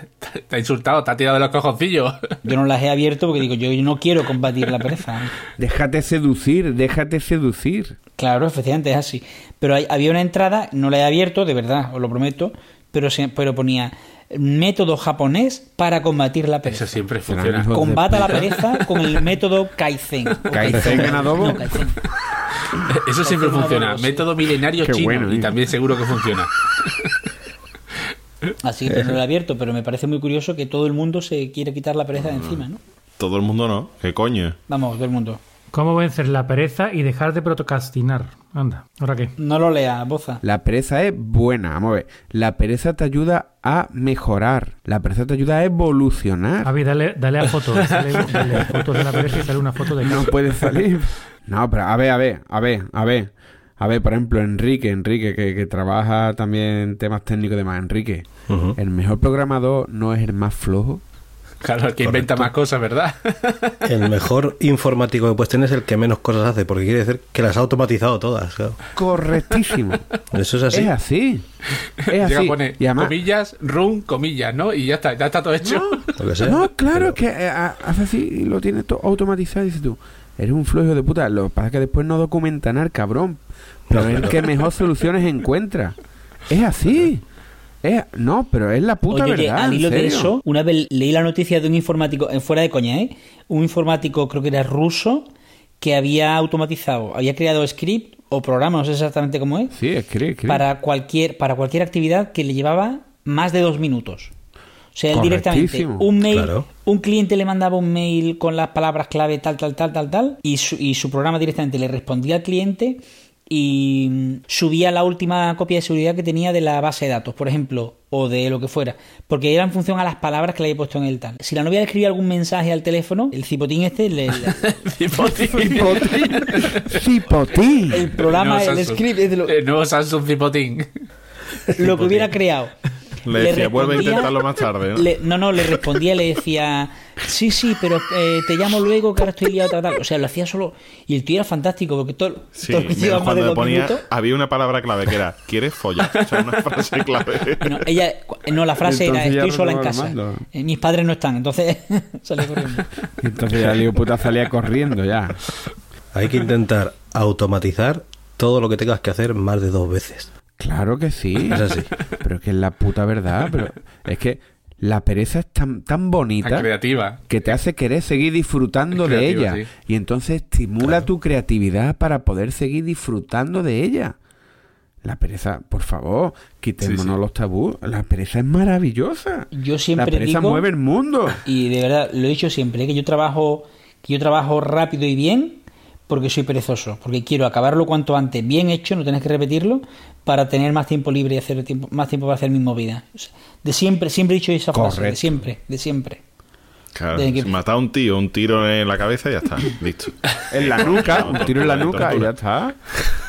te ha insultado, te ha tirado de los cojoncillos. Yo no las he abierto porque digo, yo no quiero combatir la pereza. Déjate seducir, déjate seducir. Claro, efectivamente es así. Pero hay- había una entrada, no la he abierto, de verdad, os lo prometo, pero, se, pero ponía método japonés para combatir la pereza. Eso siempre funciona. Combata la pereza con el método Kaizen. O ¿Kaizen en adobo? No, Kaizen. Eso siempre Funciona funciona. todo, sí. Método milenario Qué chino. bueno, y ¿eh? también seguro que funciona. Así que no lo he abierto, pero me parece muy curioso que todo el mundo se quiere quitar la pereza de encima, ¿no? Todo el mundo no. ¿Qué coño? Vamos, todo el mundo. ¿Cómo vencer la pereza y dejar de procrastinar? Anda, ¿ahora qué? No lo lea, boza. La pereza es buena, vamos a ver. La pereza te ayuda a mejorar. La pereza te ayuda a evolucionar. Avi, dale, dale a fotos. Dale, dale a fotos de la pereza y sale una foto de No puede salir. No, pero a ver, a ver, a ver, a ver. A ver, por ejemplo, Enrique, Enrique, que, que trabaja también en temas técnicos y demás. Enrique, el mejor programador no es el más flojo. Claro, el que inventa más cosas, ¿verdad? El mejor informático que puedes tener es el que menos cosas hace, porque quiere decir que las ha automatizado todas. claro. Correctísimo. Eso es así. Es así. Es Llega así. poner Y además, comillas, run, comillas, ¿no? Y ya está, ya está todo hecho. Lo que sea. no, claro, Pero- que eh, ha- hace así y lo tiene todo automatizado. Y dices tú, eres un flojo de puta. Lo que pasa es que después no documenta nada, el cabrón. Pero No, es el que mejor soluciones encuentra. Es así. Es, no, pero es la puta Oye, oye, verdad. al hilo de eso, una vez leí la noticia de un informático, en fuera de coña, ¿eh? Un informático, creo que era ruso, que había automatizado, había creado script o programa, no sé exactamente cómo es, Sí, escribe. para cualquier, para cualquier actividad que le llevaba más de dos minutos. O sea, él directamente, un mail, Claro. un cliente le mandaba un mail con las palabras clave tal, tal, tal, tal, tal, y su, y su programa directamente le respondía al cliente y mm, subía la última copia de seguridad que tenía de la base de datos, por ejemplo, o de lo que fuera, porque era en función a las palabras que le había puesto en el tal. Si la novia le escribía algún mensaje al teléfono, el cipotín este, le- le- Cipotín. el programa, el script, es de lo, El nuevo Samsung Cipotín. lo que hubiera creado. Le decía, vuelve a intentarlo más tarde, ¿no? le- no, no, le respondía, le decía, sí, sí, pero eh, te llamo luego que ahora estoy liado, tal, tal. O sea, lo hacía solo. Y el tío era fantástico, porque todo, Sí, todo lo que menos llevaba más de cuando le dos ponía, minutos. había una palabra clave que era ¿quieres follar? O sea, una frase clave. No, ella, no, la frase era, Entonces estoy sola en casa. Eh, Mis padres no están, entonces salió corriendo. Entonces ya el hijo puta salía corriendo ya. Hay que intentar automatizar todo lo que tengas que hacer más de dos veces. Claro que sí. Es así. Pero es que es la puta verdad. Pero es que la pereza es tan, tan bonita creativa. que te hace querer seguir disfrutando de ella. sí. Y entonces estimula tu creatividad para poder seguir disfrutando de ella. La pereza, por favor, quitémonos Sí, sí. los tabús. La pereza es maravillosa. Yo La siempre pereza digo, mueve el mundo. y de verdad lo he dicho siempre, que yo trabajo, que yo trabajo rápido y bien porque soy perezoso, porque quiero acabarlo cuanto antes, bien hecho, no tenés que repetirlo, para tener más tiempo libre y hacer tiempo, más tiempo para hacer mi movida. O sea, de siempre, siempre he dicho esa frase, de siempre, de siempre. Claro, que- si mata a un tío, un tiro en la cabeza y ya está, listo. En la nuca, un tiro en la nuca y ya está.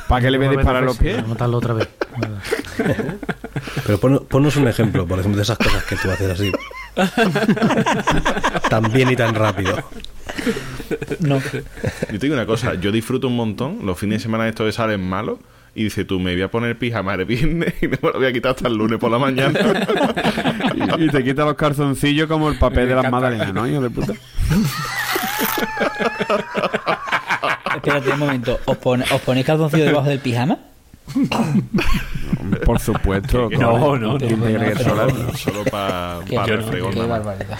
¿Para qué le voy a disparar los pies? Para matarlo otra vez. Pero pon- ponnos un ejemplo, por ejemplo, de esas cosas que tú haces así. tan bien y tan rápido. No. Yo te digo una cosa, yo disfruto un montón los fines de semana estos de salen malos y dice tú, me voy a poner pijama el viernes y no me lo voy a quitar hasta el lunes por la mañana. Y, y te quita los calzoncillos como el papel Me de las magdalenas, ¿no? Hijo de puta. Espérate un momento, ¿os, pone- ¿os ponéis calzoncillo debajo del pijama? Por supuesto. No, no, no, ¿Quién te no, cree que solo- para Qué, pa qué barbaridad.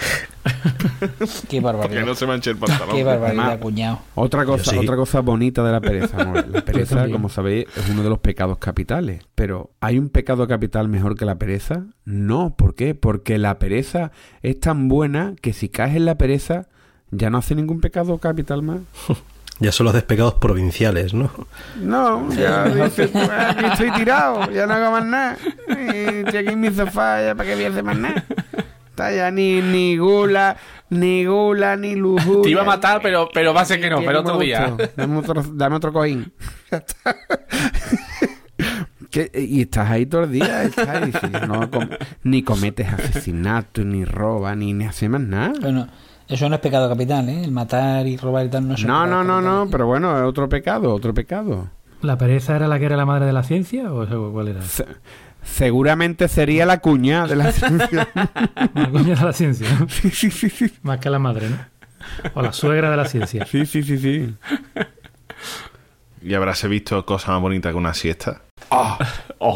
Qué Que barbaridad. no se manche el pantalón. Qué barbaridad, cuñado. Otra cosa, sí. otra cosa bonita de la pereza. amor. La pereza, como sabéis, es uno de los pecados capitales. Pero ¿hay un pecado capital mejor que la pereza? No, ¿por qué? Porque la pereza es tan buena que si caes en la pereza ya no hace ningún pecado capital más. Ya solo haces pecados provinciales, ¿no? No, ya dices, "Pues aquí estoy tirado, ya no hago más nada. Y Estoy aquí en mi sofá, ya para qué voy a hacer más nada. Está ya ni, ni gula, ni gula, ni lujuria. Te iba a matar, pero, pero va a ser que no, pero que otro día. Dame otro, dame otro cojín. Ya está. ¿Qué? Y estás ahí todo el día, estás ahí, no com- ni cometes asesinato, ni robas, ni, ni haces más nada. Bueno, Eso no es pecado capital, ¿eh? El matar y robar y tal no es No, pecado no, no, capital. no, pero bueno, es otro pecado, otro pecado. ¿La pereza era la que era la madre de la ciencia o cuál era? Se- seguramente sería la cuña de la ciencia. La coña de la ciencia, ¿no? sí, sí, sí, sí. Más que la madre, ¿no? O la suegra de la ciencia. Sí, sí, sí, sí. Y habrás visto cosa más bonita que una siesta. Oh,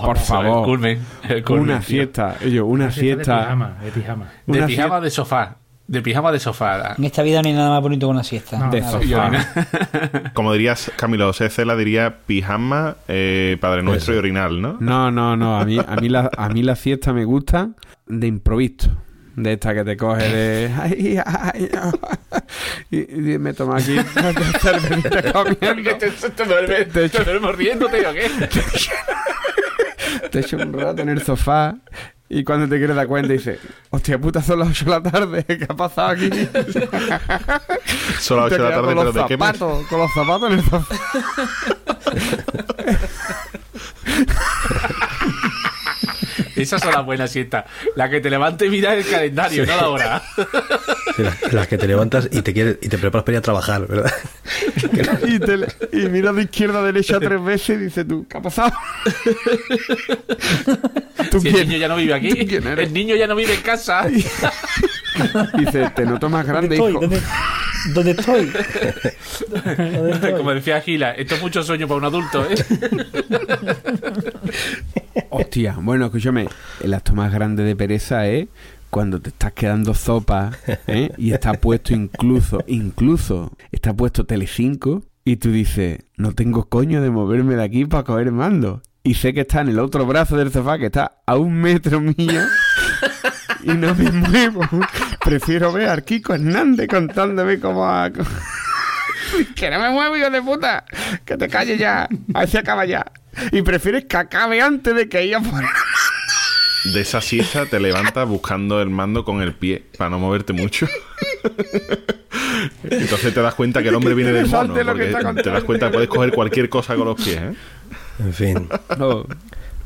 Por eso, favor. El culmen. el culmen, Una tío. siesta, ellos, una De siesta. pijama, de pijama. De Una pijama siesta- de sofá. De pijama de sofá. En esta vida no hay nada más bonito que una siesta. No, de Nada. sofá. Como dirías, Camilo Cela diría pijama, eh, Padre Nuestro y orinal, ¿no? No, no, no. A mí, a mí, la, a mí la siesta me gusta de improviso. De esta que te coge de. Ay, ay, ay. y, y me toma aquí te, te duermes, Te-? Te echo un rato en el sofá. Y cuando te quieres dar cuenta, dices: Hostia puta, son las 8 de la tarde. ¿Qué ha pasado aquí? Solo a las Te 8 de la tarde, con pero los ¿de qué mes? Con los zapatos en el sofá. Esas son las buenas siestas. La que te levantes y miras el calendario, no la hora. Sí, las, las que te levantas y te quieres y te preparas para ir a trabajar, ¿verdad? y, te y miras de izquierda a derecha tres veces y dices tú, ¿qué ha pasado? ¿Tú Si el quién? niño ya no vive aquí, ¿Tú quién eres? el niño ya no vive en casa. Dices, te noto más grande, ¿Dónde hijo. estoy? ¿Dónde, dónde estoy? ¿Dónde estoy? Como decía Gila, esto es mucho sueño para un adulto, ¿eh? Hostia, bueno, escúchame, el acto más grande de pereza es cuando te estás quedando sopa ¿eh? y está puesto incluso, incluso, está puesto Telecinco y tú dices, no tengo coño de moverme de aquí para coger mando. Y sé que está en el otro brazo del sofá que está a un metro mío y no me muevo. Prefiero ver a Kiko Hernández contándome cómo ha... Que no me muevo, hijo de puta. Que te calles ya. A si acaba ya. Y prefieres que acabe antes de que ella fuera. De esa siesta te levantas buscando el mando con el pie para no moverte mucho. Entonces te das cuenta que el hombre viene del mono. Porque te das cuenta que puedes coger cualquier cosa con los pies, ¿eh? En fin, No.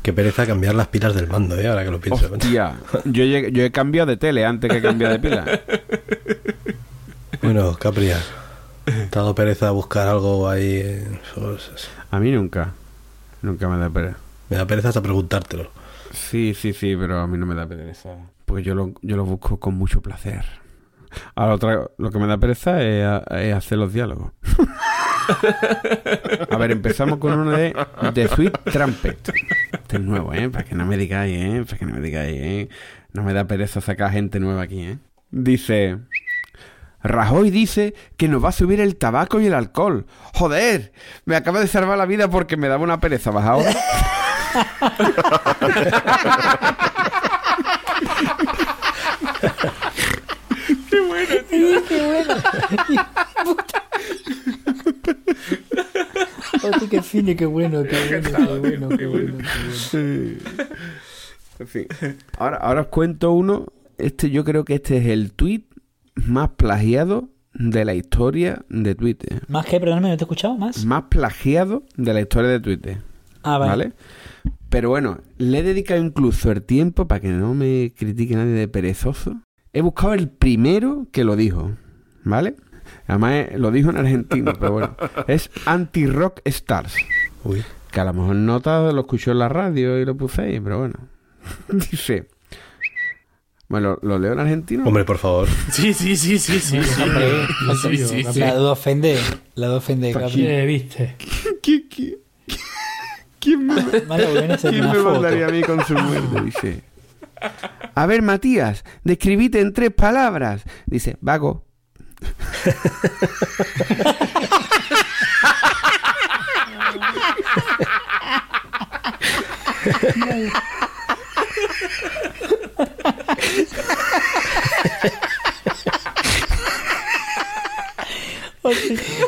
qué pereza cambiar las pilas del mando, ¿eh? Ahora que lo pienso. Hostia. Yo, he- yo he cambiado de tele antes que cambiar de pila. Bueno, Capria, ¿te ha dado pereza buscar algo ahí? eh, pues, A mí nunca. Nunca me da pereza. Me da pereza hasta preguntártelo. Sí, sí, sí, pero a mí no me da pereza. Porque yo lo, yo lo busco con mucho placer. Ahora, otra, lo que me da pereza es, hacer los diálogos. A ver, empezamos con uno de The Sweet Trumpet. Este es nuevo, ¿eh? Para que no me digáis, ¿eh? Para que no me digáis, ¿eh? No me da pereza sacar gente nueva aquí, ¿eh? Dice... Rajoy dice que nos va a subir el tabaco y el alcohol. Joder, me acaba de salvar la vida porque me daba una pereza bajar ahora. Hostia, qué fino, qué bueno, qué bueno, qué bueno, qué bueno. En fin. Ahora, ahora os cuento uno. Este, yo creo que este es el tweet más plagiado de la historia de Twitter. ¿Más que, perdóname, no te he escuchado? ¿Más? Más plagiado de la historia de Twitter. Ah, vale. ¿Vale? Pero bueno, le he dedicado incluso el tiempo para que no me critique nadie de perezoso. He buscado el primero que lo dijo. ¿Vale? Además eh, lo dijo en argentino, pero bueno. Es Anti-Rock Stars. Uy, Que a lo mejor nota lo escuchó en la radio y lo puse ahí, pero bueno. Dice. Bueno, ¿lo, lo leo en argentino? hombre, por favor. Sí, sí, sí, sí, sí. sí. Hombre, Sí, sí, sí. La duda ofende. La duda ofende. ¿Qué viste? ¿Qui- qui- ¿Quién me, quién me mandaría a mí con su muerte? Dice. A ver, Matías, describite en tres palabras. Dice, vago.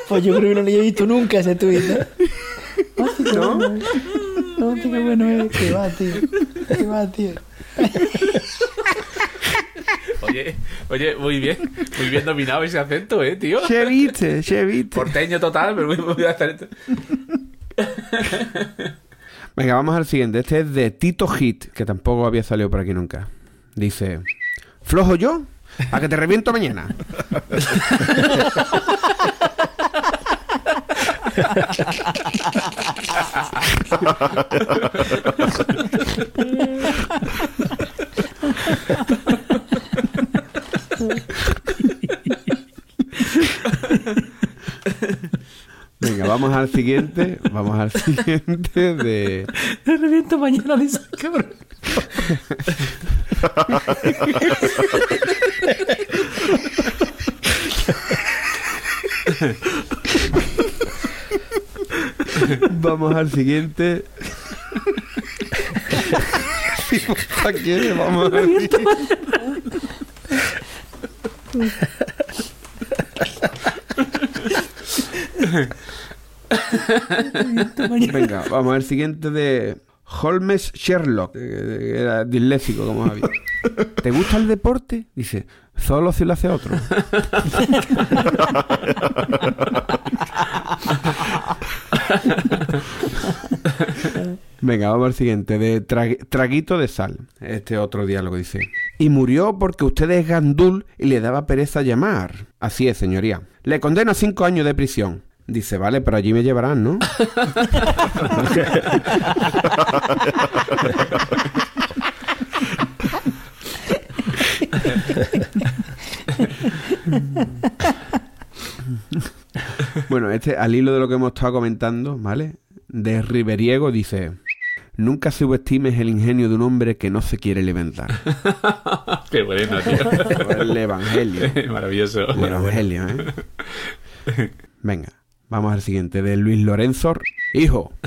Pues yo creo que no lo había visto nunca ese tuit. ¿no? Qué ¿No? bueno, ¿eh? Qué bueno es. Que va, tío. Que va, tío. Oye, oye, muy bien. Muy bien dominado ese acento, ¿eh, tío? ¿Qué viste? ¿Qué viste? Porteño total, pero muy, muy acento. Venga, vamos al siguiente. Este es de Tito Hit, que tampoco había salido por aquí nunca. Dice, ¿flojo yo? A que te reviento mañana. Venga, vamos al siguiente. Vamos al siguiente de. Te reviento mañana, dice cabrón. Vamos al siguiente. ¿A quién? Vamos al siguiente. Venga, vamos al siguiente de Holmes Sherlock. que Era disléxico, como había. ¿Te gusta el deporte? Dice, solo si lo hace otro. Venga, vamos al siguiente, de tra- Traguito de Sal. Este otro diálogo dice. Y murió porque usted es gandul y le daba pereza llamar. Así es, señoría. Le condeno a cinco años de prisión. Dice, vale, pero allí me llevarán, ¿no? Bueno, este, al hilo de lo que hemos estado comentando, ¿vale? De Riveriego dice: Nunca subestimes el ingenio de un hombre que no se quiere levantar. Qué bueno, tío. El evangelio. Maravilloso. El evangelio, ¿eh? Venga, vamos al siguiente, de Luis Lorenzo. Hijo.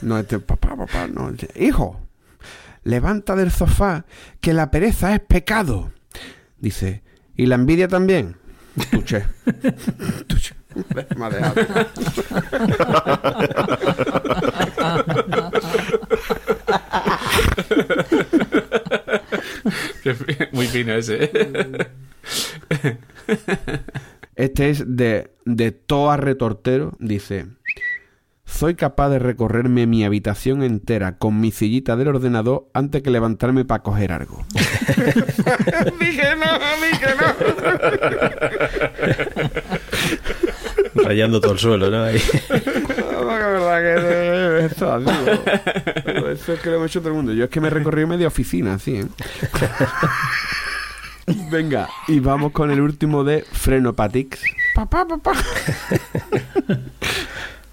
No, este papá, papá, no. este, Hijo, levanta del sofá, que la pereza es pecado. Dice, ¿y la envidia también? Tuche. Tuche. Me ha dejado. Muy fino ese. Este es de, de Toa Retortero. Dice: Soy capaz de recorrerme mi habitación entera con mi sillita del ordenador antes que levantarme para coger algo. dije no, dije no. Rayando todo el suelo, ¿no? Ahí. Verdad que es- esto así, Eso es que lo hemos hecho todo el mundo. Yo es que me he recorrido media oficina, así, ¿eh? Venga, y vamos con el último de Frenopatix. Papá, papá.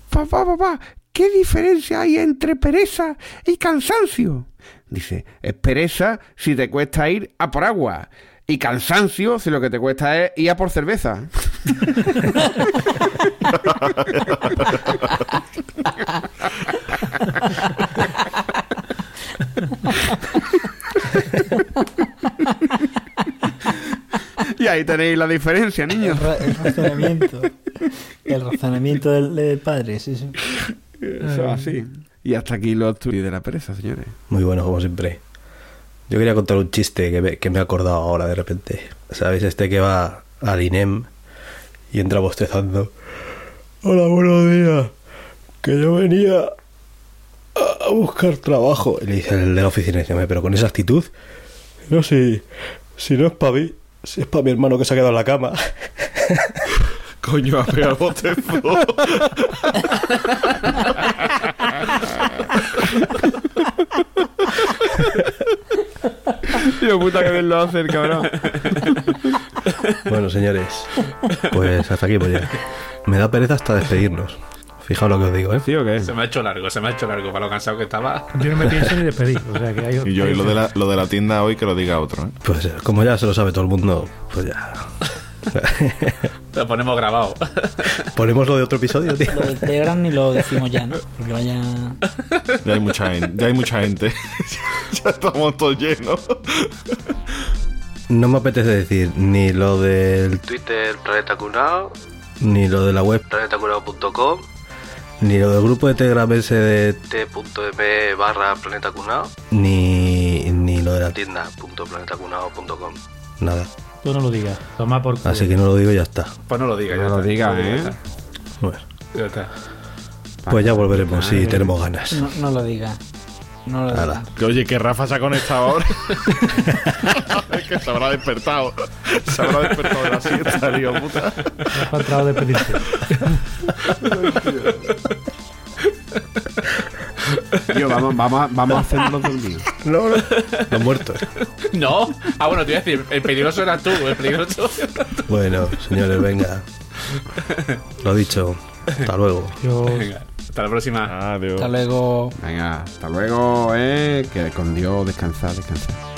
papá, papá, ¿qué diferencia hay entre pereza y cansancio? Dice, es pereza si te cuesta ir a por agua. Y cansancio si lo que te cuesta es ir a por cerveza. Y ahí tenéis la diferencia, niños. El, ra- el razonamiento. El razonamiento del, del padre, sí, sí. Eso así. Y hasta aquí los tweets de la pereza, señores. Muy bueno, como siempre. Yo quería contar un chiste que me, que me he acordado ahora de repente. ¿Sabéis? Este que va al INEM y entra bostezando. Hola, buenos días. Que yo venía a, a buscar trabajo. Y le dice el de la oficina, dice, "Hombre, pero con esa actitud. No, si, si no es para mí, si es para mi hermano que se ha quedado en la cama. Coño, ha pegado botezo. Tío, puta que bien lo hace el cabrón. Bueno, señores, pues hasta aquí, pues ya. Me da pereza hasta despedirnos. Fijaos lo que os digo, ¿eh? ¿Sí o qué? Se me ha hecho largo, se me ha hecho largo para lo cansado que estaba. Yo no me pienso ni despedir. O sea que hay Y yo, y lo de, la, lo de la tienda hoy que lo diga otro, ¿eh? Pues eh, como ya se lo sabe todo el mundo, pues ya. Lo ponemos grabado. Ponemos lo de otro episodio, tío. Lo del Telegram ni lo decimos ya, ¿no? Porque vaya. Ya hay mucha gente. Ya hay mucha gente. ya estamos todos llenos. No me apetece decir ni lo del Twitter Planeta Cunao, ni lo de la web planetacunao.com, ni lo del grupo de Telegram ese de t.m barra Planeta Cunao, ni, ni lo de la tienda punto planetacunao.com. Nada. Tú no lo digas. Toma por culo. Así que no lo digo y ya está. Pues no lo diga, No ya lo está. diga, No ¿eh? ya está. Bueno, Ya está. pues ya volveremos si tenemos ganas. No, no lo diga. No lo. Que, oye, que Rafa se ha conectado ahora. es que se habrá despertado. Se habrá despertado de la siesta, puta. Rafa ha entrado de pedirte. Tío, vamos, vamos, a- vamos a hacernos dormir. No, no. Los muertos. No. Ah, bueno, te iba a decir, el peligroso eras tú, el peligroso. Bueno, señores, venga. Lo dicho. Hasta luego. Venga, hasta la próxima. Adiós. Hasta luego. Venga, hasta luego, eh. Que con Dios descansar, descansar.